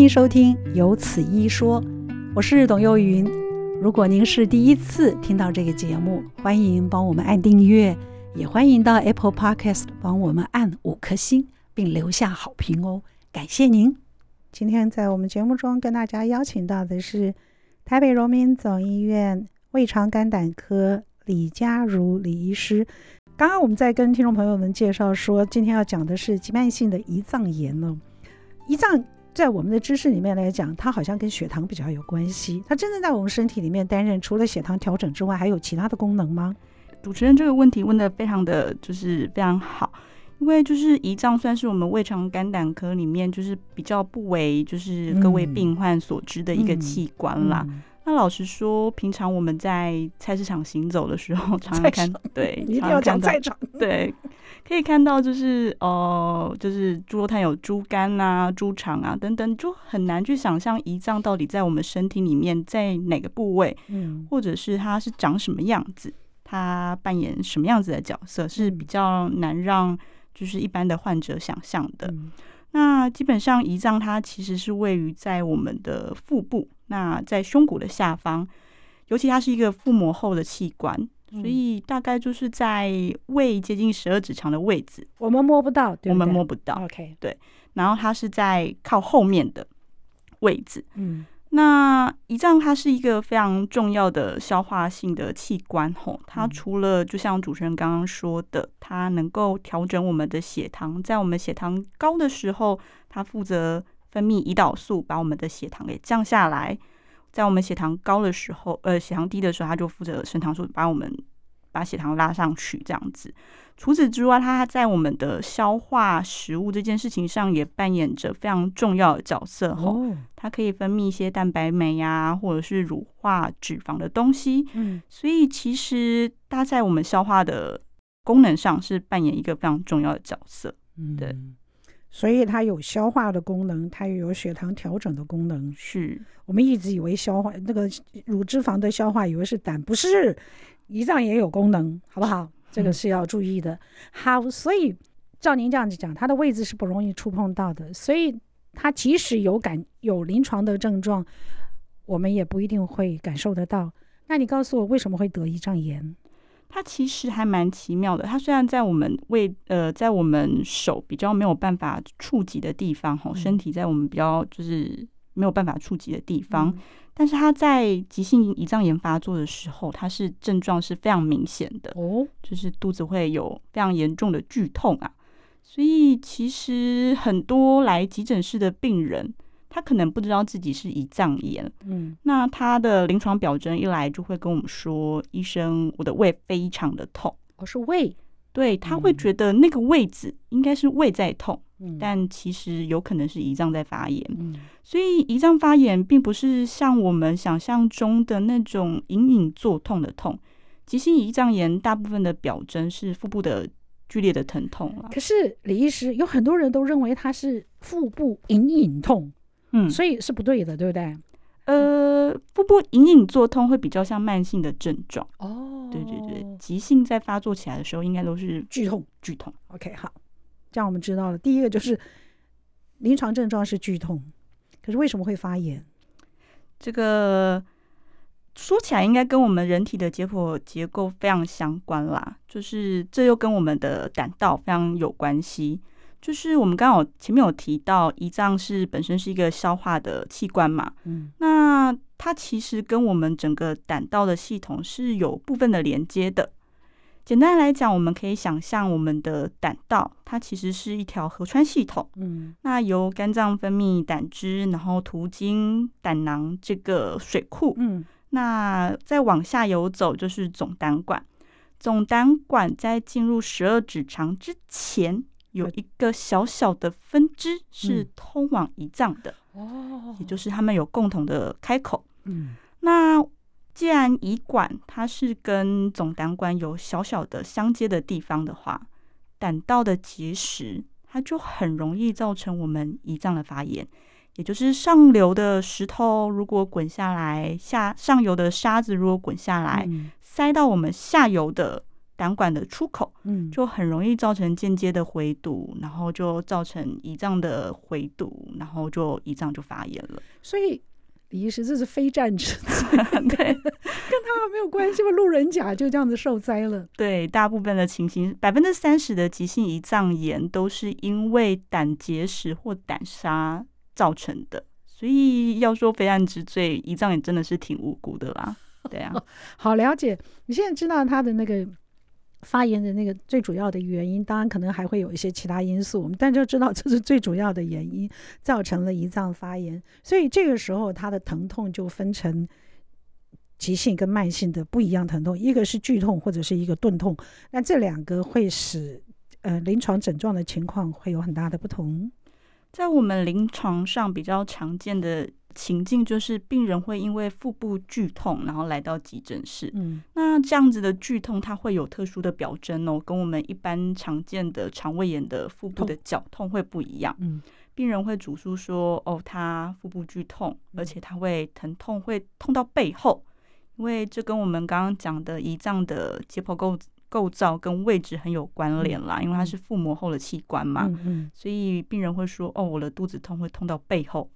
欢迎收听《有此一说》，我是董幼云。如果您是第一次听到这个节目，欢迎帮我们按订阅，也欢迎到 Apple Podcast 帮我们按五颗星，并留下好评哦，感谢您。今天在我们节目中跟大家邀请到的是台北荣民总医院胃肠肝胆科李佳如李医师。刚刚我们在跟听众朋友们介绍说，今天要讲的是急慢性的胰脏炎呢。胰脏在我们的知识里面来讲，它好像跟血糖比较有关系。它真正在我们身体里面担任除了血糖调整之外，还有其他的功能吗？主持人这个问题问的非常的就是非常好，因为就是胰脏算是我们胃肠肝胆科里面就是比较不为就是各位病患所知的一个器官啦。嗯嗯那老实说，平常我们在菜市场行走的时候，常常看，对，一定要讲菜场，对，可以看到就是呃，就是猪肉摊有猪肝啊、猪肠啊等等，就很难去想象胰脏到底在我们身体里面在哪个部位，嗯，或者是它是长什么样子，它扮演什么样子的角色，是比较难让就是一般的患者想象的。嗯。那基本上，胰脏它其实是位于在我们的腹部，那在胸骨的下方，尤其它是一个腹膜后的器官，所以大概就是在胃接近十二指肠的位置，我们摸不到，对不对？我们摸不到。OK，对。然后它是在靠后面的位置，嗯。那胰脏它是一个非常重要的消化性的器官，吼，它除了就像主持人刚刚说的，它能够调整我们的血糖，在我们血糖高的时候，它负责分泌胰岛素，把我们的血糖给降下来；在我们血糖高的时候，呃，血糖低的时候，它就负责升糖素，把我们把血糖拉上去，这样子。除此之外，它在我们的消化食物这件事情上也扮演着非常重要的角色。哦，它可以分泌一些蛋白酶呀，或者是乳化脂肪的东西。嗯，所以其实它在我们消化的功能上是扮演一个非常重要的角色。嗯，对。所以它有消化的功能，它也有血糖调整的功能。是我们一直以为消化那个乳脂肪的消化，以为是胆，不是，胰脏也有功能，好不好？这个是要注意的。好，所以照您这样子讲，它的位置是不容易触碰到的，所以它即使有感有临床的症状，我们也不一定会感受得到。那你告诉我，为什么会得胰脏炎？它其实还蛮奇妙的。它虽然在我们胃呃，在我们手比较没有办法触及的地方，吼，身体在我们比较就是没有办法触及的地方。嗯但是它在急性胰脏炎发作的时候，它是症状是非常明显的哦，就是肚子会有非常严重的剧痛啊。所以其实很多来急诊室的病人，他可能不知道自己是胰脏炎。嗯，那他的临床表征一来就会跟我们说：“医生，我的胃非常的痛。”我是胃，对，他会觉得那个位置应该是胃在痛。但其实有可能是胰脏在发炎，嗯、所以胰脏发炎并不是像我们想象中的那种隐隐作痛的痛。急性胰脏炎大部分的表征是腹部的剧烈的疼痛。可是李医师，有很多人都认为他是腹部隐隐痛，嗯，所以是不对的，对不对？呃，腹部隐隐作痛会比较像慢性的症状哦。对对对，急性在发作起来的时候，应该都是剧痛，剧痛。OK，好。这样我们知道了，第一个就是临床症状是剧痛，可是为什么会发炎？这个说起来应该跟我们人体的解剖结构非常相关啦，就是这又跟我们的胆道非常有关系。就是我们刚好前面有提到，胰脏是本身是一个消化的器官嘛，嗯，那它其实跟我们整个胆道的系统是有部分的连接的。简单来讲，我们可以想象我们的胆道，它其实是一条河川系统。嗯，那由肝脏分泌胆汁，然后途经胆囊这个水库。嗯，那再往下游走就是总胆管。总胆管在进入十二指肠之前，有一个小小的分支是通往胰脏的。哦，也就是他们有共同的开口。嗯，那。既然胰管它是跟总胆管有小小的相接的地方的话，胆道的结石它就很容易造成我们胰脏的发炎。也就是上流的石头如果滚下来，下上游的沙子如果滚下来，塞到我们下游的胆管的出口，嗯，就很容易造成间接的回堵，然后就造成胰脏的回堵，然后就胰脏就发炎了。所以李医师，这是非战之罪，对，跟他没有关系吧？路人甲就这样子受灾了。对，大部分的情形，百分之三十的急性胰脏炎都是因为胆结石或胆砂造成的。所以要说非战之罪，胰脏也真的是挺无辜的啦。对啊，好了解。你现在知道他的那个发炎的那个最主要的原因，当然可能还会有一些其他因素，我们但就知道这是最主要的原因造成了胰脏发炎。所以这个时候他的疼痛就分成急性跟慢性的不一样疼痛，一个是剧痛或者是一个钝痛，那这两个会使呃临床症状的情况会有很大的不同。在我们临床上比较常见的情境，就是病人会因为腹部剧痛，然后来到急诊室。嗯，那这样子的剧痛，它会有特殊的表征哦，跟我们一般常见的肠胃炎的腹部的绞痛会不一样。嗯，病人会主诉说，哦，他腹部剧痛，而且他会疼痛，会痛到背后，因为这跟我们刚刚讲的胰脏的解剖构构造跟位置很有关联啦，因为它是腹膜后的器官嘛，嗯嗯，所以病人会说：“哦，我的肚子痛会痛到背后。”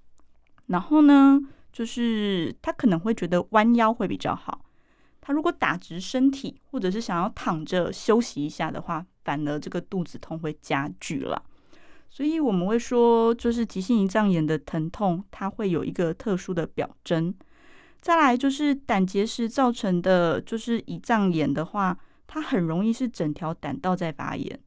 然后呢，就是他可能会觉得弯腰会比较好。他如果打直身体或者是想要躺着休息一下的话，反而这个肚子痛会加剧了。所以我们会说，就是急性胰脏炎的疼痛，它会有一个特殊的表征。再来就是胆结石造成的，就是胰脏炎的话。它很容易是整条胆道在发炎，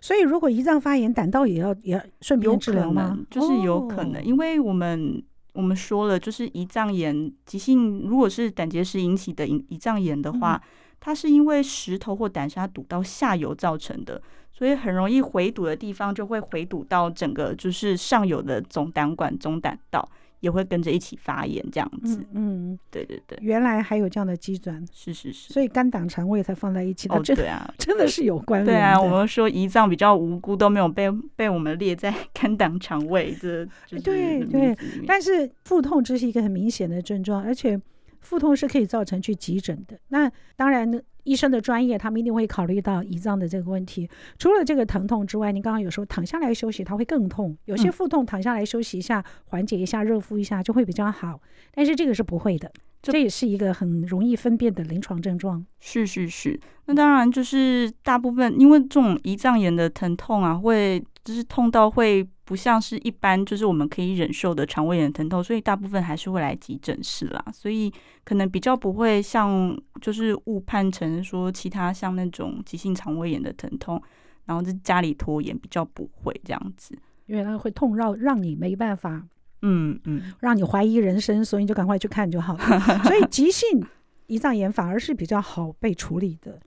所以如果胰脏发炎，胆道也要也要顺便治疗吗？就是有可能，因为我们我们说了，就是胰脏炎急性，如果是胆结石引起的胰胰脏炎的话，它是因为石头或胆沙堵到下游造成的，所以很容易回堵的地方就会回堵到整个就是上游的总胆管、总胆道。也会跟着一起发炎，这样子。嗯，嗯对对对，原来还有这样的机转，是是是，所以肝胆肠胃才放在一起的。哦，对啊，真的是有关联。对啊，我们说胰脏比较无辜，都没有被被我们列在肝胆肠胃这。对对，但是腹痛这是一个很明显的症状，而且腹痛是可以造成去急诊的。那当然呢。医生的专业，他们一定会考虑到胰脏的这个问题。除了这个疼痛之外，你刚刚有时候躺下来休息，它会更痛。有些腹痛躺下来休息一下，缓解一下，热敷一下就会比较好。但是这个是不会的，这也是一个很容易分辨的临床症状。是是是，那当然就是大部分，因为这种胰脏炎的疼痛啊，会就是痛到会。不像是一般就是我们可以忍受的肠胃炎疼痛，所以大部分还是会来急诊室啦。所以可能比较不会像就是误判成说其他像那种急性肠胃炎的疼痛，然后在家里拖延比较不会这样子，因为它会痛让让你没办法，嗯嗯，让你怀疑人生，所以你就赶快去看就好了。所以急性胰脏炎反而是比较好被处理的。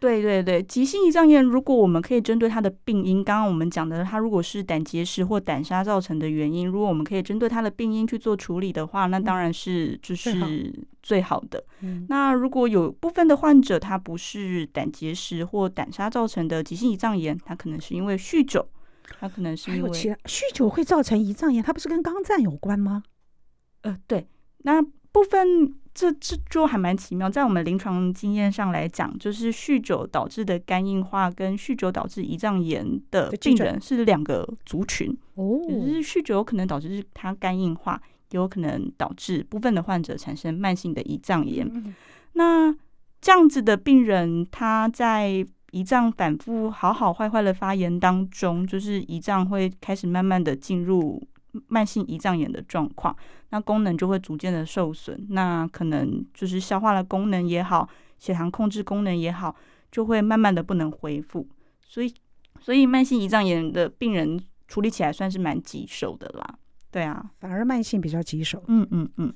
对对对，急性胰脏炎，如果我们可以针对它的病因，刚刚我们讲的，它如果是胆结石或胆沙造成的原因，如果我们可以针对它的病因去做处理的话，那当然是就是最好的。嗯、那如果有部分的患者，他不是胆结石或胆沙造成的急性胰脏炎，他可能是因为酗酒，他可能是因为酗酒会造成胰脏炎，它不是跟肝脏有关吗？呃，对，那部分。这这就还蛮奇妙，在我们临床经验上来讲，就是酗酒导致的肝硬化跟酗酒导致胰脏炎的病人是两个族群。哦，就是酗酒有可能导致他肝硬化，也有可能导致部分的患者产生慢性的胰脏炎。嗯、那这样子的病人，他在胰脏反复好好坏坏的发炎当中，就是胰脏会开始慢慢的进入。慢性胰脏炎的状况，那功能就会逐渐的受损，那可能就是消化的功能也好，血糖控制功能也好，就会慢慢的不能恢复。所以，所以慢性胰脏炎的病人处理起来算是蛮棘手的啦。对啊，反而慢性比较棘手。嗯嗯嗯。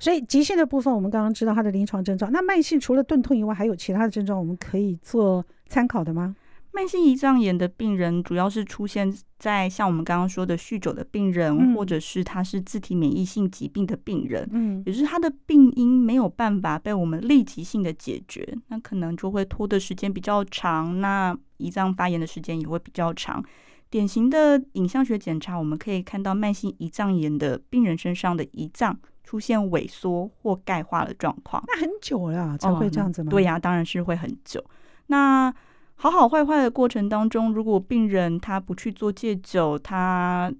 所以急性的部分，我们刚刚知道它的临床症状。那慢性除了钝痛以外，还有其他的症状，我们可以做参考的吗？慢性胰脏炎的病人，主要是出现在像我们刚刚说的酗酒的病人，嗯、或者是他是自体免疫性疾病的病人，嗯，也就是他的病因没有办法被我们立即性的解决，那可能就会拖的时间比较长，那胰脏发炎的时间也会比较长。典型的影像学检查，我们可以看到慢性胰脏炎的病人身上的胰脏出现萎缩或钙化的状况。那很久了才会这样子吗？哦、对呀、啊，当然是会很久。那好好坏坏的过程当中，如果病人他不去做戒酒，他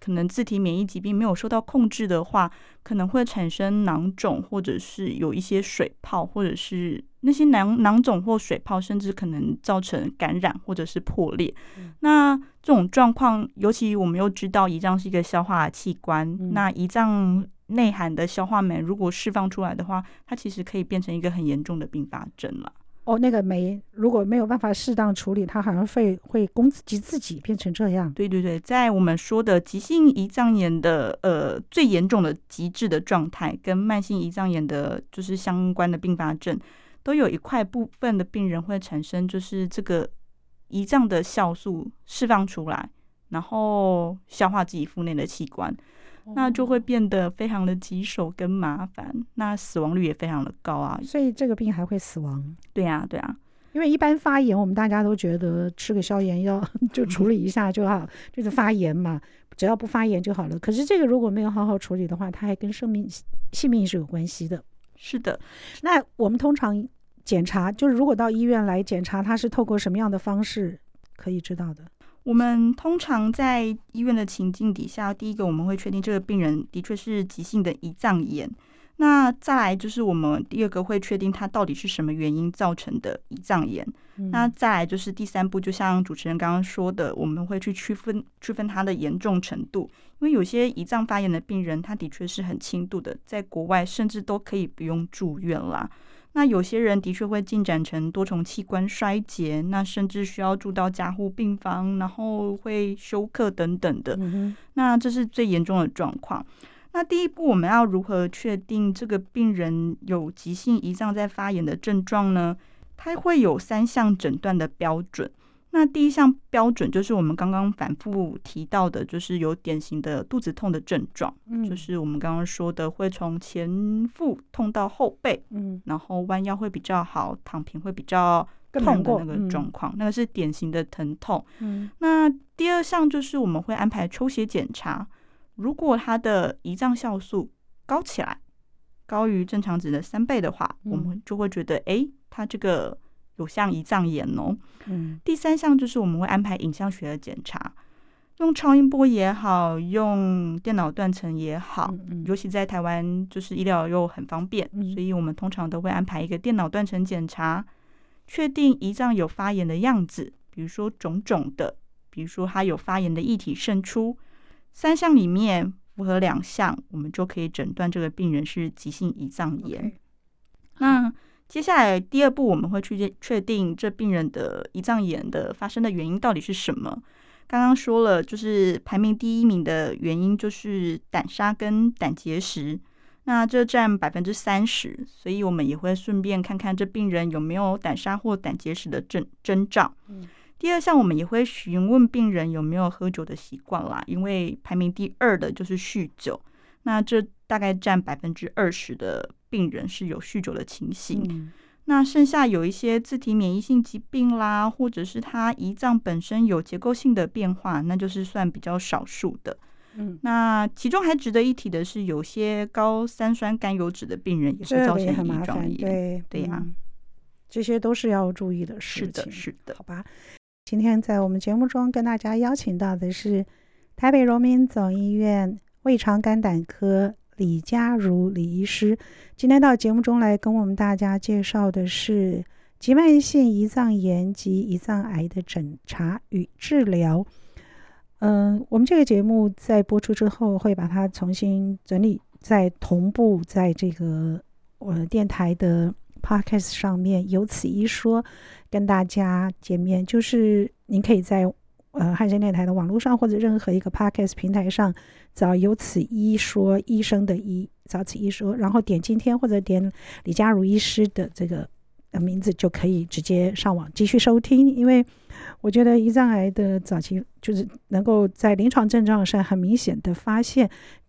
可能自体免疫疾病没有受到控制的话，可能会产生囊肿，或者是有一些水泡，或者是那些囊囊肿或水泡，甚至可能造成感染或者是破裂。嗯、那这种状况，尤其我们又知道胰脏是一个消化器官，嗯、那胰脏内含的消化酶如果释放出来的话，它其实可以变成一个很严重的并发症了。哦，那个酶如果没有办法适当处理，它好像会会攻击自己，变成这样。对对对，在我们说的急性胰脏炎的呃最严重的极致的状态，跟慢性胰脏炎的就是相关的并发症，都有一块部分的病人会产生，就是这个胰脏的酵素释放出来，然后消化自己腹内的器官。那就会变得非常的棘手跟麻烦，那死亡率也非常的高啊。所以这个病还会死亡？对呀，对呀。因为一般发炎，我们大家都觉得吃个消炎药 就处理一下就好，就是发炎嘛，只要不发炎就好了。可是这个如果没有好好处理的话，它还跟生命性命是有关系的。是的。那我们通常检查，就是如果到医院来检查，它是透过什么样的方式可以知道的？我们通常在医院的情境底下，第一个我们会确定这个病人的确是急性的胰脏炎。那再来就是我们第二个会确定他到底是什么原因造成的胰脏炎。嗯、那再来就是第三步，就像主持人刚刚说的，我们会去区分区分它的严重程度，因为有些胰脏发炎的病人，他的确是很轻度的，在国外甚至都可以不用住院啦。那有些人的确会进展成多重器官衰竭，那甚至需要住到加护病房，然后会休克等等的。嗯、那这是最严重的状况。那第一步，我们要如何确定这个病人有急性胰脏在发炎的症状呢？它会有三项诊断的标准。那第一项标准就是我们刚刚反复提到的，就是有典型的肚子痛的症状，嗯、就是我们刚刚说的会从前腹痛到后背，嗯，然后弯腰会比较好，躺平会比较痛的那个状况，嗯、那个是典型的疼痛。嗯，那第二项就是我们会安排抽血检查，如果他的胰脏酵素高起来，高于正常值的三倍的话，嗯、我们就会觉得，哎，他这个。有像胰脏炎哦，嗯，第三项就是我们会安排影像学的检查，用超音波也好，用电脑断层也好，嗯嗯、尤其在台湾就是医疗又很方便，嗯、所以我们通常都会安排一个电脑断层检查，确定胰脏有发炎的样子，比如说肿肿的，比如说它有发炎的液体渗出，三项里面符合两项，我们就可以诊断这个病人是急性胰脏炎。那接下来第二步，我们会去确定这病人的胰脏炎的发生的原因到底是什么。刚刚说了，就是排名第一名的原因就是胆砂跟胆结石，那这占百分之三十，所以我们也会顺便看看这病人有没有胆砂或胆结石的征征兆。嗯、第二项，我们也会询问病人有没有喝酒的习惯啦，因为排名第二的就是酗酒，那这大概占百分之二十的。病人是有酗酒的情形，嗯、那剩下有一些自体免疫性疾病啦，或者是他胰脏本身有结构性的变化，那就是算比较少数的。嗯，那其中还值得一提的是，有些高三酸甘油脂的病人也会造成胰脏炎。对对呀，这些都是要注意的事情。是的，是的。好吧，今天在我们节目中跟大家邀请到的是台北荣民总医院胃肠肝胆科。李佳如李医师，今天到节目中来跟我们大家介绍的是急慢性胰脏炎及胰脏癌的诊查与治疗。嗯，我们这个节目在播出之后会把它重新整理，在同步在这个我电台的 podcast 上面，由此一说跟大家见面，就是您可以在。呃，汉声电台的网络上或者任何一个 podcast 平台上找“由此医说”医生的“医”，找此医说，然后点今天或者点李佳如医师的这个呃名字，就可以直接上网继续收听。因为我觉得胰脏癌的早期就是能够在临床症状上很明显的发现，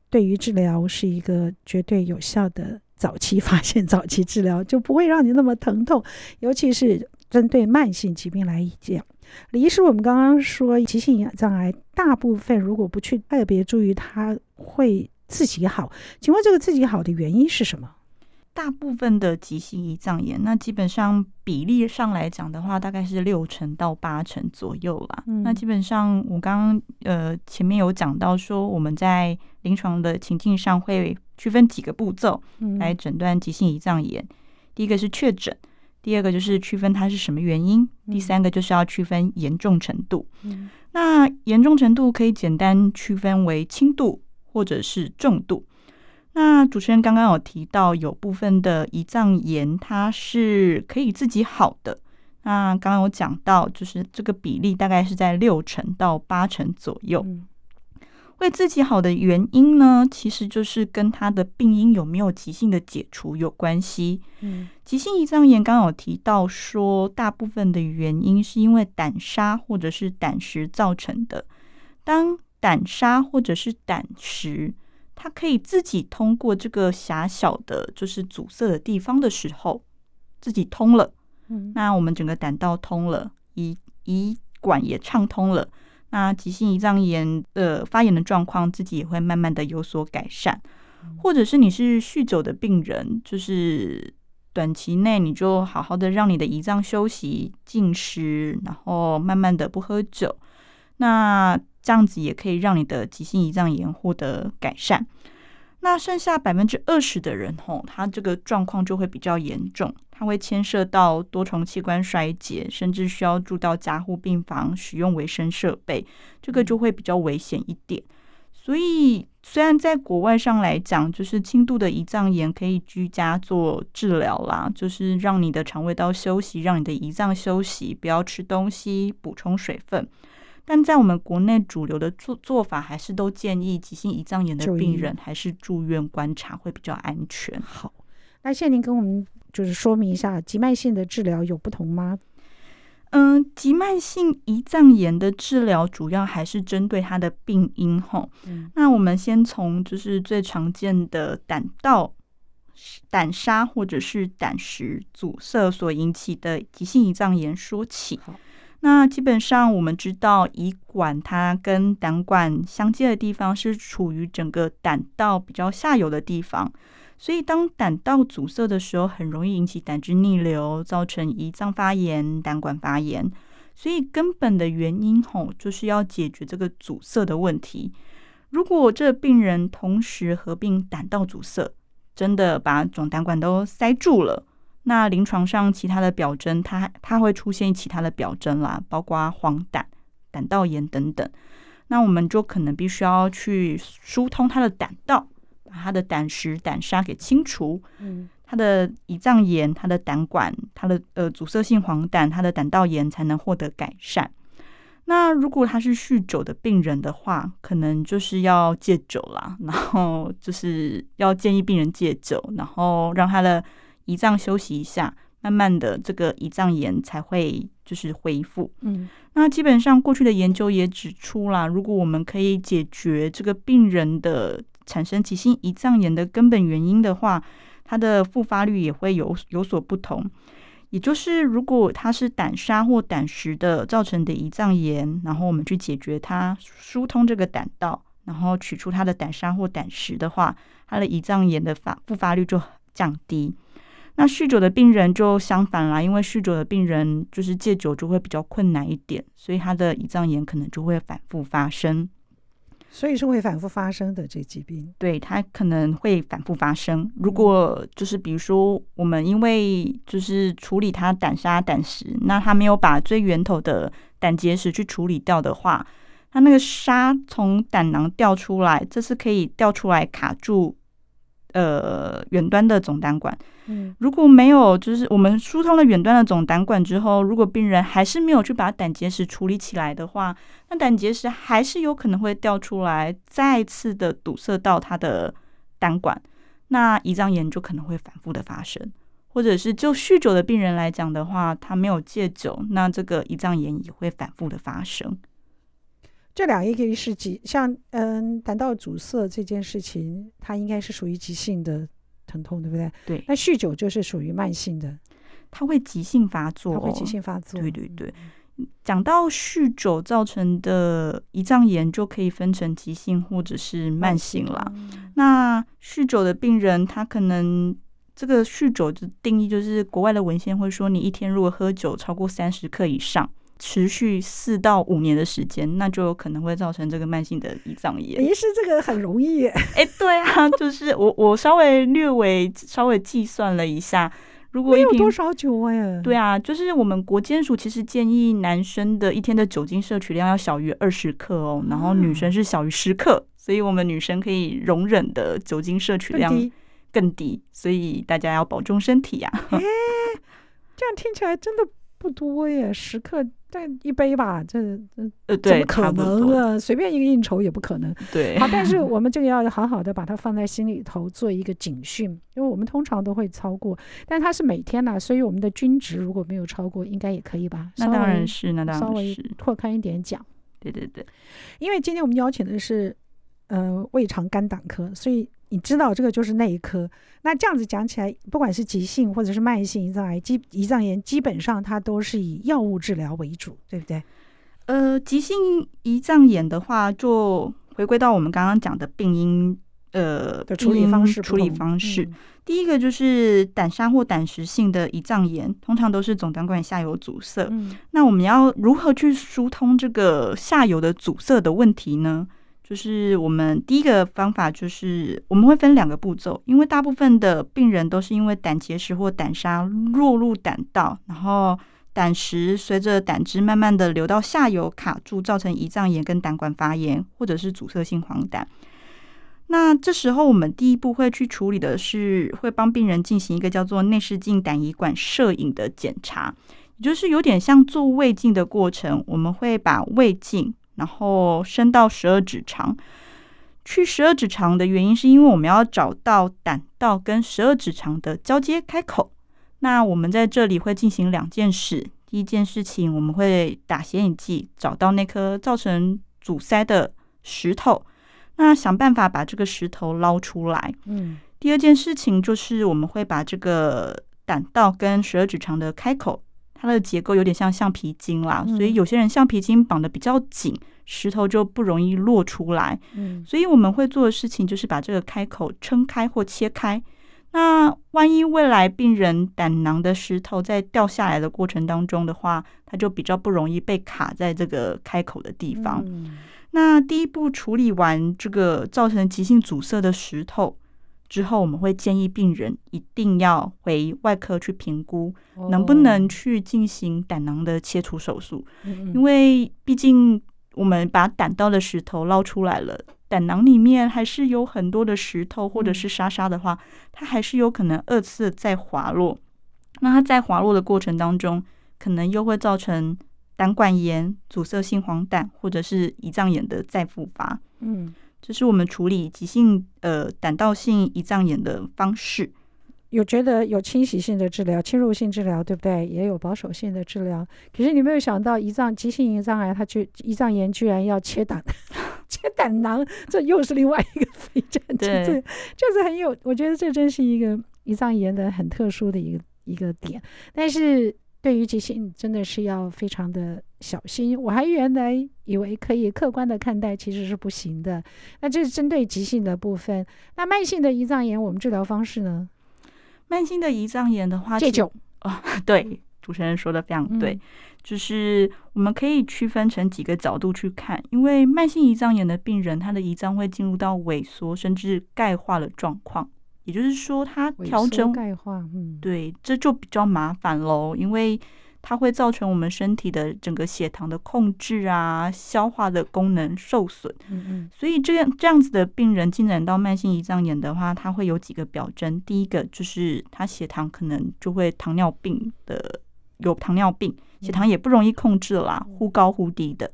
对于治疗是一个绝对有效的早期发现、早期治疗，就不会让你那么疼痛，尤其是针对慢性疾病来讲。李医师，我们刚刚说急性胰脏癌大部分如果不去特别注意，它会自己好。请问这个自己好的原因是什么？大部分的急性胰脏炎，那基本上比例上来讲的话，大概是六成到八成左右啦。嗯、那基本上我刚刚呃前面有讲到说，我们在临床的情境上会区分几个步骤来诊断急性胰脏炎。嗯、第一个是确诊，第二个就是区分它是什么原因，嗯、第三个就是要区分严重程度。嗯、那严重程度可以简单区分为轻度或者是重度。那主持人刚刚有提到，有部分的胰脏炎它是可以自己好的。那刚刚有讲到，就是这个比例大概是在六成到八成左右。嗯、会自己好的原因呢，其实就是跟他的病因有没有急性的解除有关系。嗯、急性胰脏炎刚刚有提到说，大部分的原因是因为胆砂或者是胆石造成的。当胆砂或者是胆石它可以自己通过这个狭小的，就是阻塞的地方的时候，自己通了。嗯，那我们整个胆道通了，胰胰管也畅通了。那急性胰脏炎的发炎的状况，自己也会慢慢的有所改善。或者是你是酗酒的病人，就是短期内你就好好的让你的胰脏休息、进食，然后慢慢的不喝酒。那这样子也可以让你的急性胰脏炎获得改善。那剩下百分之二十的人吼，他这个状况就会比较严重，他会牵涉到多重器官衰竭，甚至需要住到加护病房使用维生设备，这个就会比较危险一点。所以虽然在国外上来讲，就是轻度的胰脏炎可以居家做治疗啦，就是让你的肠胃道休息，让你的胰脏休息，不要吃东西，补充水分。但在我们国内主流的做做法，还是都建议急性胰脏炎的病人还是住院观察会比较安全。好，那现在您跟我们就是说明一下，急慢性的治疗有不同吗？嗯，急慢性胰脏炎的治疗主要还是针对它的病因吼。嗯，那我们先从就是最常见的胆道胆砂或者是胆石阻塞所引起的急性胰脏炎说起。那基本上我们知道，胰管它跟胆管相接的地方是处于整个胆道比较下游的地方，所以当胆道阻塞的时候，很容易引起胆汁逆流，造成胰脏发炎、胆管发炎。所以根本的原因吼，就是要解决这个阻塞的问题。如果这病人同时合并胆道阻塞，真的把总胆管都塞住了。那临床上其他的表征，它它会出现其他的表征啦，包括黄疸、胆道炎等等。那我们就可能必须要去疏通它的胆道，把他的胆石、胆砂给清除。嗯，他的胰脏炎、他的胆管、他的呃阻塞性黄疸、他的胆道炎才能获得改善。那如果他是酗酒的病人的话，可能就是要戒酒啦，然后就是要建议病人戒酒，然后让他的。胰脏休息一下，慢慢的这个胰脏炎才会就是恢复。嗯，那基本上过去的研究也指出啦，如果我们可以解决这个病人的产生急性胰脏炎的根本原因的话，它的复发率也会有有所不同。也就是如果它是胆砂或胆石的造成的胰脏炎，然后我们去解决它，疏通这个胆道，然后取出它的胆砂或胆石的话，它的胰脏炎的发复发率就降低。那酗酒的病人就相反啦，因为酗酒的病人就是戒酒就会比较困难一点，所以他的胰脏炎可能就会反复发生，所以是会反复发生的这疾病。对，它可能会反复发生。如果就是比如说我们因为就是处理它胆砂胆石，那它没有把最源头的胆结石去处理掉的话，它那个沙从胆囊掉出来，这是可以掉出来卡住。呃，远端的总胆管，嗯，如果没有，就是我们疏通了远端的总胆管之后，如果病人还是没有去把胆结石处理起来的话，那胆结石还是有可能会掉出来，再次的堵塞到他的胆管，那胰脏炎就可能会反复的发生，或者是就酗酒的病人来讲的话，他没有戒酒，那这个胰脏炎也会反复的发生。这两个是急，像嗯胆道阻塞这件事情，它应该是属于急性的疼痛，对不对？对。那酗酒就是属于慢性的，它会急性发作，它会急性发作。对对对。讲到酗酒造成的胰脏炎，就可以分成急性或者是慢性啦。嗯、那酗酒的病人，他可能这个酗酒的定义就是国外的文献会说，你一天如果喝酒超过三十克以上，持续四到五年的时间，那就有可能会造成这个慢性的胰脏炎。医师这个很容易，哎，对啊，就是我我稍微略微稍微计算了一下，如果有多少酒哎？对啊，就是我们国健署其实建议男生的一天的酒精摄取量要小于二十克哦，然后女生是小于十克，所以我们女生可以容忍的酒精摄取量更低，所以大家要保重身体呀。哎，这样听起来真的。不多耶，十克但一杯吧，这这呃，怎么可能啊？随便一个应酬也不可能。对，好，但是 我们这个要好好的把它放在心里头，做一个警讯，因为我们通常都会超过，但它是每天呐，所以我们的均值如果没有超过，应该也可以吧？那当然是，那当然是，稍微拓宽一点讲。对对对，因为今天我们邀请的是呃胃肠肝胆科，所以。你知道这个就是内科，那这样子讲起来，不管是急性或者是慢性胰脏癌、基胰脏炎，基本上它都是以药物治疗为主，对不对？呃，急性胰脏炎的话，就回归到我们刚刚讲的病因，呃，的处理方式。处理方式，嗯、第一个就是胆砂或胆石性的胰脏炎，通常都是总胆管下游阻塞。嗯、那我们要如何去疏通这个下游的阻塞的问题呢？就是我们第一个方法，就是我们会分两个步骤，因为大部分的病人都是因为胆结石或胆砂落入胆道，然后胆石随着胆汁慢慢的流到下游卡住，造成胰脏炎跟胆管发炎，或者是阻塞性黄疸。那这时候我们第一步会去处理的是，会帮病人进行一个叫做内视镜胆胰管摄影的检查，也就是有点像做胃镜的过程，我们会把胃镜。然后伸到十二指肠，去十二指肠的原因是因为我们要找到胆道跟十二指肠的交接开口。那我们在这里会进行两件事。第一件事情，我们会打显影剂找到那颗造成阻塞的石头，那想办法把这个石头捞出来。嗯。第二件事情就是我们会把这个胆道跟十二指肠的开口。它的结构有点像橡皮筋啦，所以有些人橡皮筋绑得比较紧，石头就不容易落出来。嗯，所以我们会做的事情就是把这个开口撑开或切开。那万一未来病人胆囊的石头在掉下来的过程当中的话，它就比较不容易被卡在这个开口的地方。那第一步处理完这个造成急性阻塞的石头。之后，我们会建议病人一定要回外科去评估，能不能去进行胆囊的切除手术。因为毕竟我们把胆道的石头捞出来了，胆囊里面还是有很多的石头或者是沙沙的话，它还是有可能二次再滑落。那它在滑落的过程当中，可能又会造成胆管炎、阻塞性黄疸或者是胰脏炎的再复发。嗯。这是我们处理急性呃胆道性胰脏炎的方式。有觉得有侵袭性的治疗、侵入性治疗，对不对？也有保守性的治疗。可是你没有想到，胰脏急性胰脏癌，它就胰脏炎居然要切胆、切胆囊，这又是另外一个非战。对，这就是很有，我觉得这真是一个胰脏炎的很特殊的一个一个点。但是。对于急性，真的是要非常的小心。我还原来以为可以客观的看待，其实是不行的。那这是针对急性的部分。那慢性的胰脏炎，我们治疗方式呢？慢性的胰脏炎的话，戒酒。哦，对，主持人说的非常对，嗯、就是我们可以区分成几个角度去看。因为慢性胰脏炎的病人，他的胰脏会进入到萎缩甚至钙化的状况。也就是说，他调整钙化，嗯，对，这就比较麻烦喽，因为它会造成我们身体的整个血糖的控制啊，消化的功能受损。嗯嗯，所以这样这样子的病人进展到慢性胰脏炎的话，它会有几个表征。第一个就是他血糖可能就会糖尿病的，有糖尿病，血糖也不容易控制啦，忽高忽低的。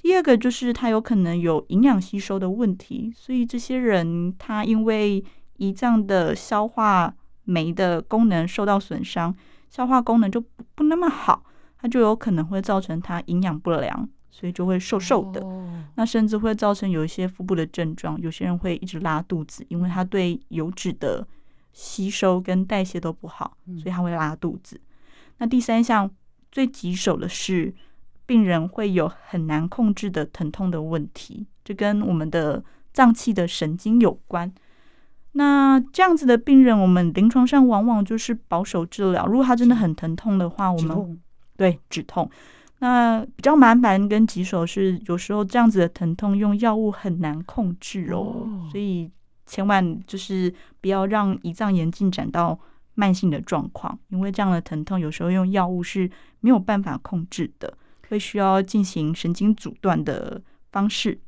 第二个就是他有可能有营养吸收的问题，所以这些人他因为胰脏的消化酶的功能受到损伤，消化功能就不不那么好，它就有可能会造成它营养不良，所以就会瘦瘦的。Oh. 那甚至会造成有一些腹部的症状，有些人会一直拉肚子，因为它对油脂的吸收跟代谢都不好，所以他会拉肚子。嗯、那第三项最棘手的是，病人会有很难控制的疼痛的问题，这跟我们的脏器的神经有关。那这样子的病人，我们临床上往往就是保守治疗。如果他真的很疼痛的话，我们对止痛。那比较麻烦跟棘手是，有时候这样子的疼痛用药物很难控制哦，所以千万就是不要让胰脏炎进展到慢性的状况，因为这样的疼痛有时候用药物是没有办法控制的，会需要进行神经阻断的方式，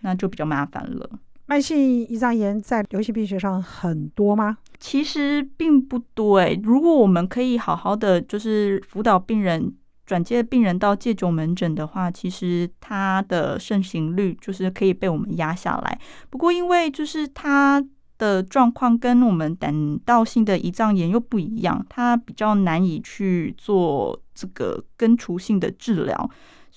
那就比较麻烦了。慢性胰脏炎在流行病学上很多吗？其实并不多诶。如果我们可以好好的就是辅导病人，转接病人到戒酒门诊的话，其实它的盛行率就是可以被我们压下来。不过因为就是它的状况跟我们胆道性的胰脏炎又不一样，它比较难以去做这个根除性的治疗。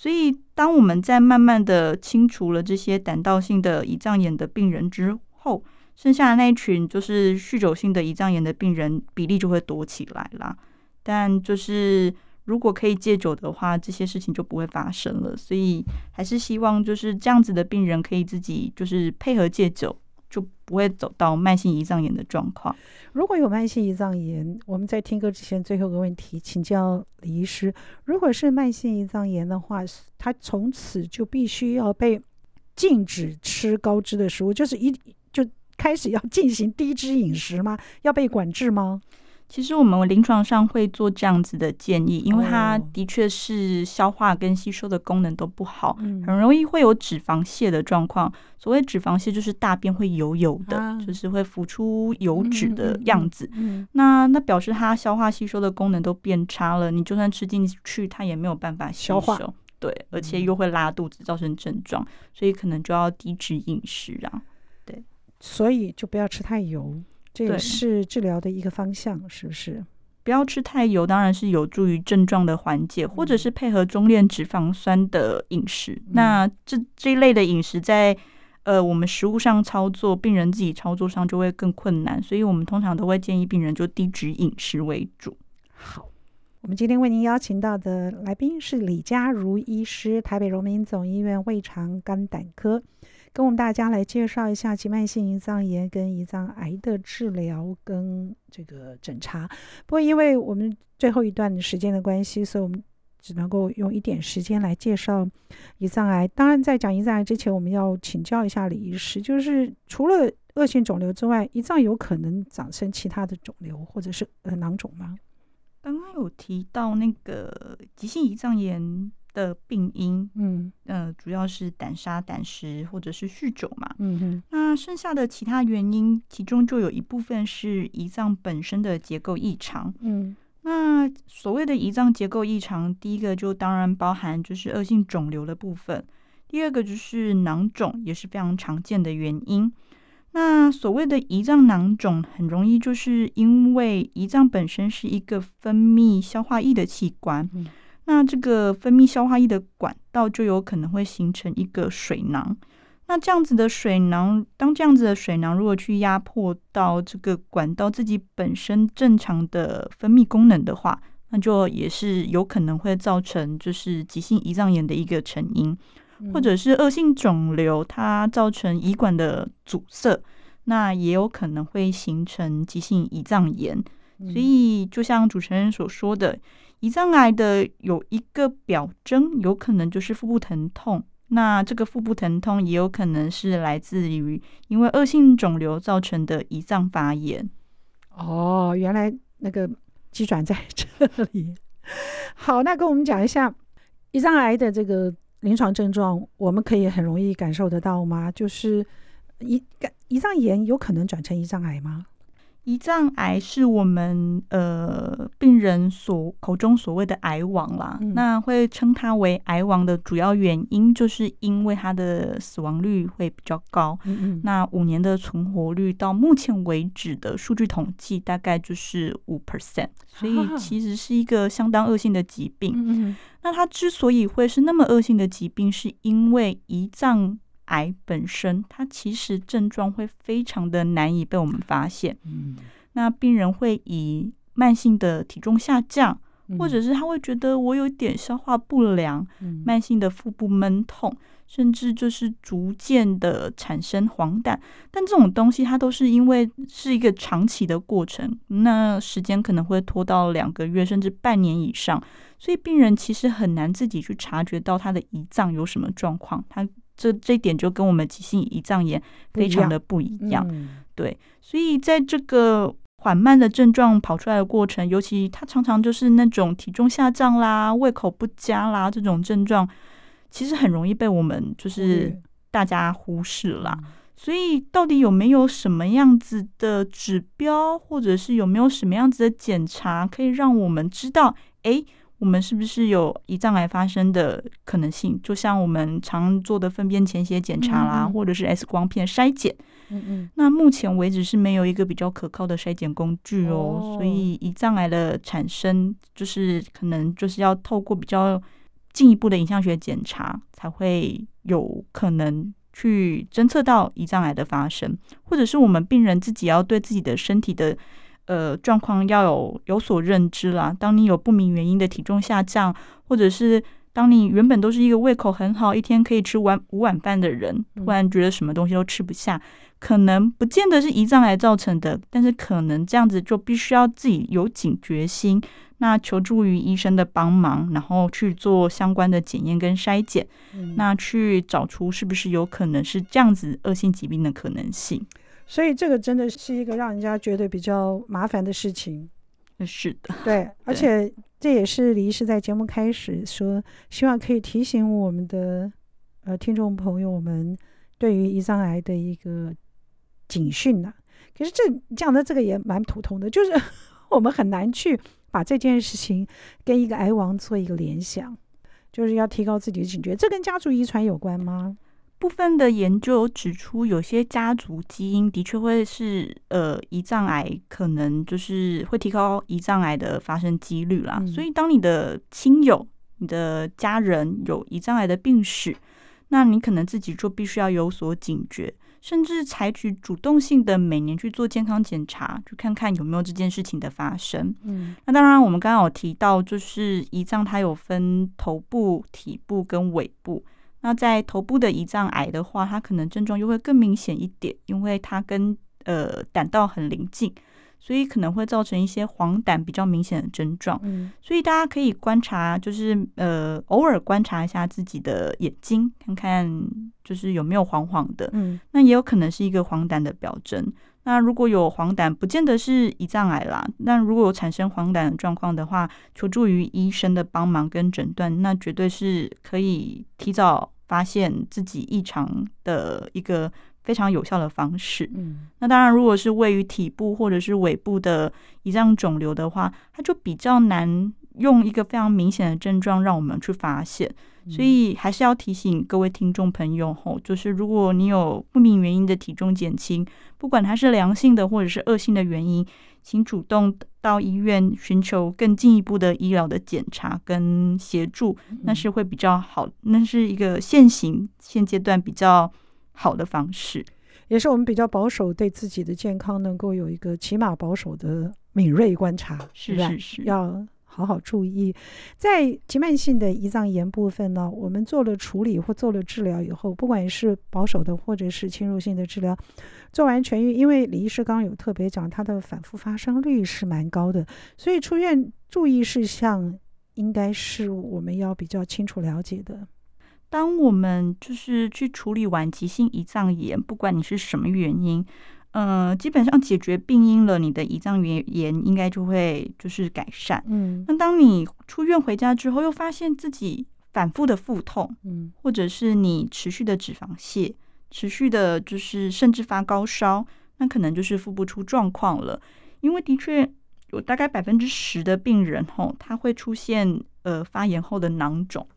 所以，当我们在慢慢的清除了这些胆道性的胰脏炎的病人之后，剩下的那一群就是酗酒性的胰脏炎的病人比例就会多起来啦。但就是如果可以戒酒的话，这些事情就不会发生了。所以，还是希望就是这样子的病人可以自己就是配合戒酒。就不会走到慢性胰脏炎的状况。如果有慢性胰脏炎，我们在听歌之前，最后一个问题，请教李医师：如果是慢性胰脏炎的话，他从此就必须要被禁止吃高脂的食物，就是一就开始要进行低脂饮食吗？要被管制吗？其实我们临床上会做这样子的建议，因为它的确是消化跟吸收的功能都不好，很容易会有脂肪泻的状况。所谓脂肪泻，就是大便会油油的，就是会浮出油脂的样子。那那表示它消化吸收的功能都变差了，你就算吃进去，它也没有办法消化。对，而且又会拉肚子，造成症状，所以可能就要低脂饮食啊。对，所以就不要吃太油。这也是治疗的一个方向，是不是？不要吃太油，当然是有助于症状的缓解，或者是配合中链脂肪酸的饮食。嗯、那这这一类的饮食在呃我们食物上操作，病人自己操作上就会更困难，所以我们通常都会建议病人就低脂饮食为主。好，我们今天为您邀请到的来宾是李佳如医师，台北荣民总医院胃肠肝胆科。跟我们大家来介绍一下急慢性胰脏炎跟胰脏癌的治疗跟这个诊查。不过，因为我们最后一段时间的关系，所以我们只能够用一点时间来介绍胰脏癌。当然，在讲胰脏癌之前，我们要请教一下李医师，就是除了恶性肿瘤之外，胰脏有可能长成其他的肿瘤或者是呃囊肿吗？刚刚有提到那个急性胰脏炎。的病因，嗯呃，主要是胆砂、胆石或者是酗酒嘛，嗯哼。那剩下的其他原因，其中就有一部分是胰脏本身的结构异常，嗯。那所谓的胰脏结构异常，第一个就当然包含就是恶性肿瘤的部分，第二个就是囊肿，也是非常常见的原因。那所谓的胰脏囊肿，很容易就是因为胰脏本身是一个分泌消化液的器官。嗯那这个分泌消化液的管道就有可能会形成一个水囊。那这样子的水囊，当这样子的水囊如果去压迫到这个管道自己本身正常的分泌功能的话，那就也是有可能会造成就是急性胰脏炎的一个成因，或者是恶性肿瘤它造成胰管的阻塞，那也有可能会形成急性胰脏炎。所以就像主持人所说的。胰脏癌的有一个表征，有可能就是腹部疼痛。那这个腹部疼痛也有可能是来自于因为恶性肿瘤造成的胰脏发炎。哦，原来那个机转在这里。好，那跟我们讲一下胰脏癌的这个临床症状，我们可以很容易感受得到吗？就是胰胰脏炎有可能转成胰脏癌吗？胰脏癌是我们呃病人所口中所谓的癌王啦，嗯、那会称它为癌王的主要原因，就是因为它的死亡率会比较高。嗯嗯，那五年的存活率到目前为止的数据统计大概就是五 percent，所以其实是一个相当恶性的疾病。嗯嗯，那它之所以会是那么恶性的疾病，是因为胰脏。癌本身，它其实症状会非常的难以被我们发现。嗯，那病人会以慢性的体重下降，或者是他会觉得我有点消化不良，嗯、慢性的腹部闷痛，甚至就是逐渐的产生黄疸。但这种东西它都是因为是一个长期的过程，那时间可能会拖到两个月甚至半年以上，所以病人其实很难自己去察觉到他的胰脏有什么状况。他这这一点就跟我们急性胰脏炎非常的不一样，嗯、对，所以在这个缓慢的症状跑出来的过程，尤其他常常就是那种体重下降啦、胃口不佳啦这种症状，其实很容易被我们就是大家忽视啦。嗯、所以到底有没有什么样子的指标，或者是有没有什么样子的检查，可以让我们知道，哎？我们是不是有胰脏癌发生的可能性？就像我们常做的粪便潜血检查啦，嗯嗯或者是 X 光片筛检。嗯嗯。那目前为止是没有一个比较可靠的筛检工具哦，哦所以胰脏癌的产生就是可能就是要透过比较进一步的影像学检查，才会有可能去侦测到胰脏癌的发生，或者是我们病人自己要对自己的身体的。呃，状况要有有所认知啦。当你有不明原因的体重下降，或者是当你原本都是一个胃口很好，一天可以吃完五碗饭的人，突然觉得什么东西都吃不下，可能不见得是胰脏癌造成的，但是可能这样子就必须要自己有警觉心，那求助于医生的帮忙，然后去做相关的检验跟筛检，嗯、那去找出是不是有可能是这样子恶性疾病的可能性。所以这个真的是一个让人家觉得比较麻烦的事情。是的，对，而且这也是李医师在节目开始说，希望可以提醒我们的呃听众朋友们对于胰脏癌的一个警讯呐。可是这讲的这个也蛮普通的，就是 我们很难去把这件事情跟一个癌王做一个联想，就是要提高自己的警觉。这跟家族遗传有关吗？部分的研究指出，有些家族基因的确会是呃胰脏癌，可能就是会提高胰脏癌的发生几率啦。嗯、所以，当你的亲友、你的家人有胰脏癌的病史，那你可能自己就必须要有所警觉，甚至采取主动性的每年去做健康检查，去看看有没有这件事情的发生。嗯，那当然，我们刚刚有提到，就是胰脏它有分头部、体部跟尾部。那在头部的胰脏癌的话，它可能症状又会更明显一点，因为它跟呃胆道很临近，所以可能会造成一些黄疸比较明显的症状。嗯，所以大家可以观察，就是呃偶尔观察一下自己的眼睛，看看就是有没有黄黄的。嗯，那也有可能是一个黄疸的表征。那如果有黄疸，不见得是胰脏癌啦。那如果有产生黄疸的状况的话，求助于医生的帮忙跟诊断，那绝对是可以提早发现自己异常的一个非常有效的方式。嗯，那当然，如果是位于体部或者是尾部的胰脏肿瘤的话，它就比较难用一个非常明显的症状让我们去发现。所以还是要提醒各位听众朋友吼，就是如果你有不明原因的体重减轻，不管它是良性的或者是恶性的原因，请主动到医院寻求更进一步的医疗的检查跟协助，那是会比较好，那是一个现行现阶段比较好的方式，也是我们比较保守，对自己的健康能够有一个起码保守的敏锐观察，是是是，要。好好注意，在急慢性的胰脏炎部分呢，我们做了处理或做了治疗以后，不管是保守的或者是侵入性的治疗，做完痊愈，因为李医师刚刚有特别讲，它的反复发生率是蛮高的，所以出院注意事项应该是我们要比较清楚了解的。当我们就是去处理完急性胰脏炎，不管你是什么原因。嗯，基本上解决病因了，你的胰脏炎炎应该就会就是改善。嗯，那当你出院回家之后，又发现自己反复的腹痛，嗯，或者是你持续的脂肪泻，持续的就是甚至发高烧，那可能就是腹部出状况了。因为的确有大概百分之十的病人吼，他会出现呃发炎后的囊肿。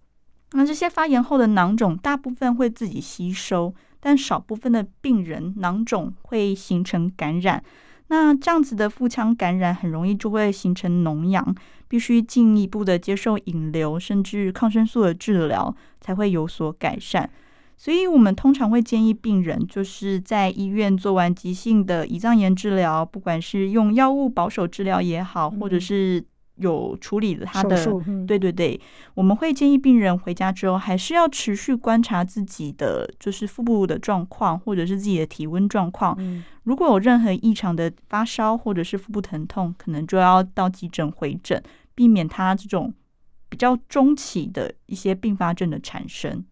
那这些发炎后的囊肿，大部分会自己吸收。但少部分的病人囊肿会形成感染，那这样子的腹腔感染很容易就会形成脓疡，必须进一步的接受引流甚至抗生素的治疗才会有所改善。所以我们通常会建议病人就是在医院做完急性的胰脏炎治疗，不管是用药物保守治疗也好，或者是有处理了他的，嗯、对对对，我们会建议病人回家之后，还是要持续观察自己的就是腹部的状况，或者是自己的体温状况。嗯、如果有任何异常的发烧或者是腹部疼痛，可能就要到急诊回诊，避免他这种比较中期的一些并发症的产生。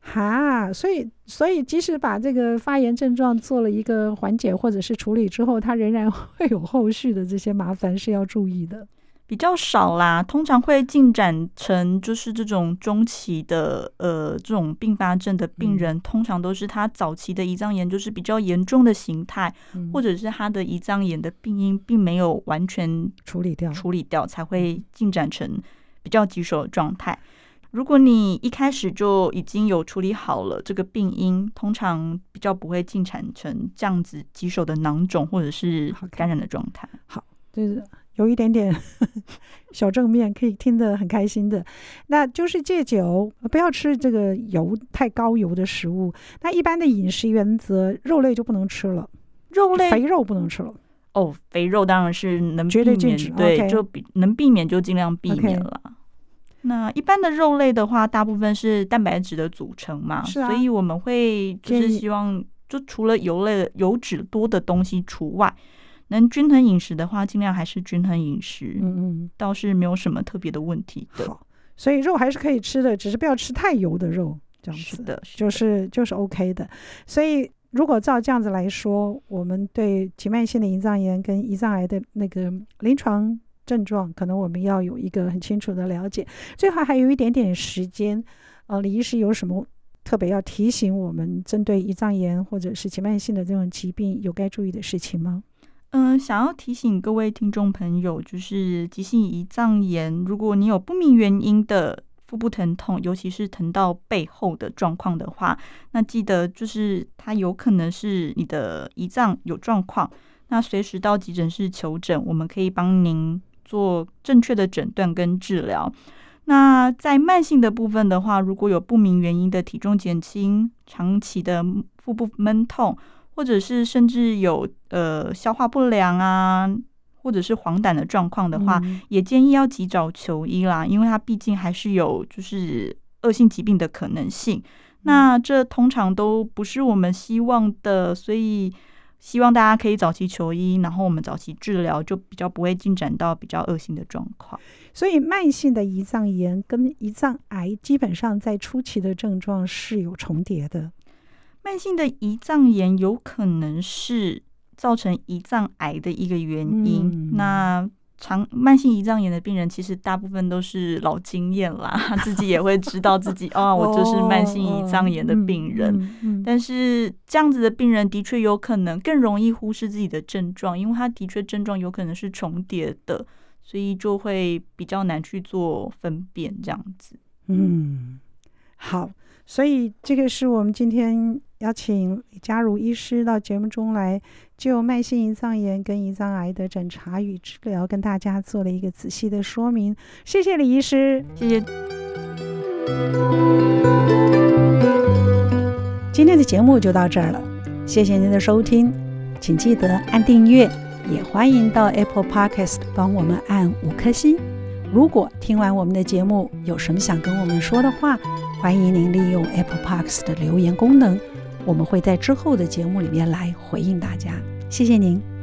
哈，所以所以即使把这个发炎症状做了一个缓解或者是处理之后，他仍然 会有后续的这些麻烦是要注意的。比较少啦，通常会进展成就是这种中期的呃这种并发症的病人，嗯、通常都是他早期的胰脏炎就是比较严重的形态，嗯、或者是他的胰脏炎的病因并没有完全处理掉，处理掉才会进展成比较棘手的状态。如果你一开始就已经有处理好了这个病因，通常比较不会进展成这样子棘手的囊肿或者是感染的状态。好，就是有一点点 小正面，可以听得很开心的。那就是戒酒，不要吃这个油太高油的食物。那一般的饮食原则，肉类就不能吃了，肉类肥肉不能吃了。哦，肥肉当然是能避免，绝对禁止。对，okay. 就比能避免就尽量避免了。Okay. 那一般的肉类的话，大部分是蛋白质的组成嘛，是啊，所以我们会就是希望，就除了油类、油脂多的东西除外，能均衡饮食的话，尽量还是均衡饮食。嗯嗯，倒是没有什么特别的问题的。好，所以肉还是可以吃的，只是不要吃太油的肉，这样子。是的，是的，就是就是 OK 的。所以如果照这样子来说，我们对急慢性的胰脏炎跟胰脏癌的那个临床。症状可能我们要有一个很清楚的了解。最后还有一点点时间，呃，李医师有什么特别要提醒我们针对胰脏炎或者是急慢性的这种疾病有该注意的事情吗？嗯、想要提醒各位听众朋友，就是急性胰脏炎，如果你有不明原因的腹部疼痛，尤其是疼到背后的状况的话，那记得就是它有可能是你的胰脏有状况，那随时到急诊室求诊，我们可以帮您。做正确的诊断跟治疗。那在慢性的部分的话，如果有不明原因的体重减轻、长期的腹部闷痛，或者是甚至有呃消化不良啊，或者是黄疸的状况的话，嗯、也建议要及早求医啦，因为它毕竟还是有就是恶性疾病的可能性。那这通常都不是我们希望的，所以。希望大家可以早期求医，然后我们早期治疗，就比较不会进展到比较恶性的状况。所以，慢性的胰脏炎跟胰脏癌基本上在初期的症状是有重叠的。慢性的胰脏炎有可能是造成胰脏癌的一个原因。嗯、那长慢性胰脏炎的病人，其实大部分都是老经验啦，自己也会知道自己哦，我就是慢性胰脏炎的病人。哦嗯嗯嗯、但是这样子的病人的确有可能更容易忽视自己的症状，因为他的确症状有可能是重叠的，所以就会比较难去做分辨这样子。嗯，好，所以这个是我们今天。邀请李佳如医师到节目中来，就慢性胰脏炎跟胰脏癌的诊查与治疗，跟大家做了一个仔细的说明。谢谢李医师，谢谢。今天的节目就到这儿了，谢谢您的收听，请记得按订阅，也欢迎到 Apple Podcast 帮我们按五颗星。如果听完我们的节目有什么想跟我们说的话，欢迎您利用 Apple Podcast 的留言功能。我们会在之后的节目里面来回应大家，谢谢您。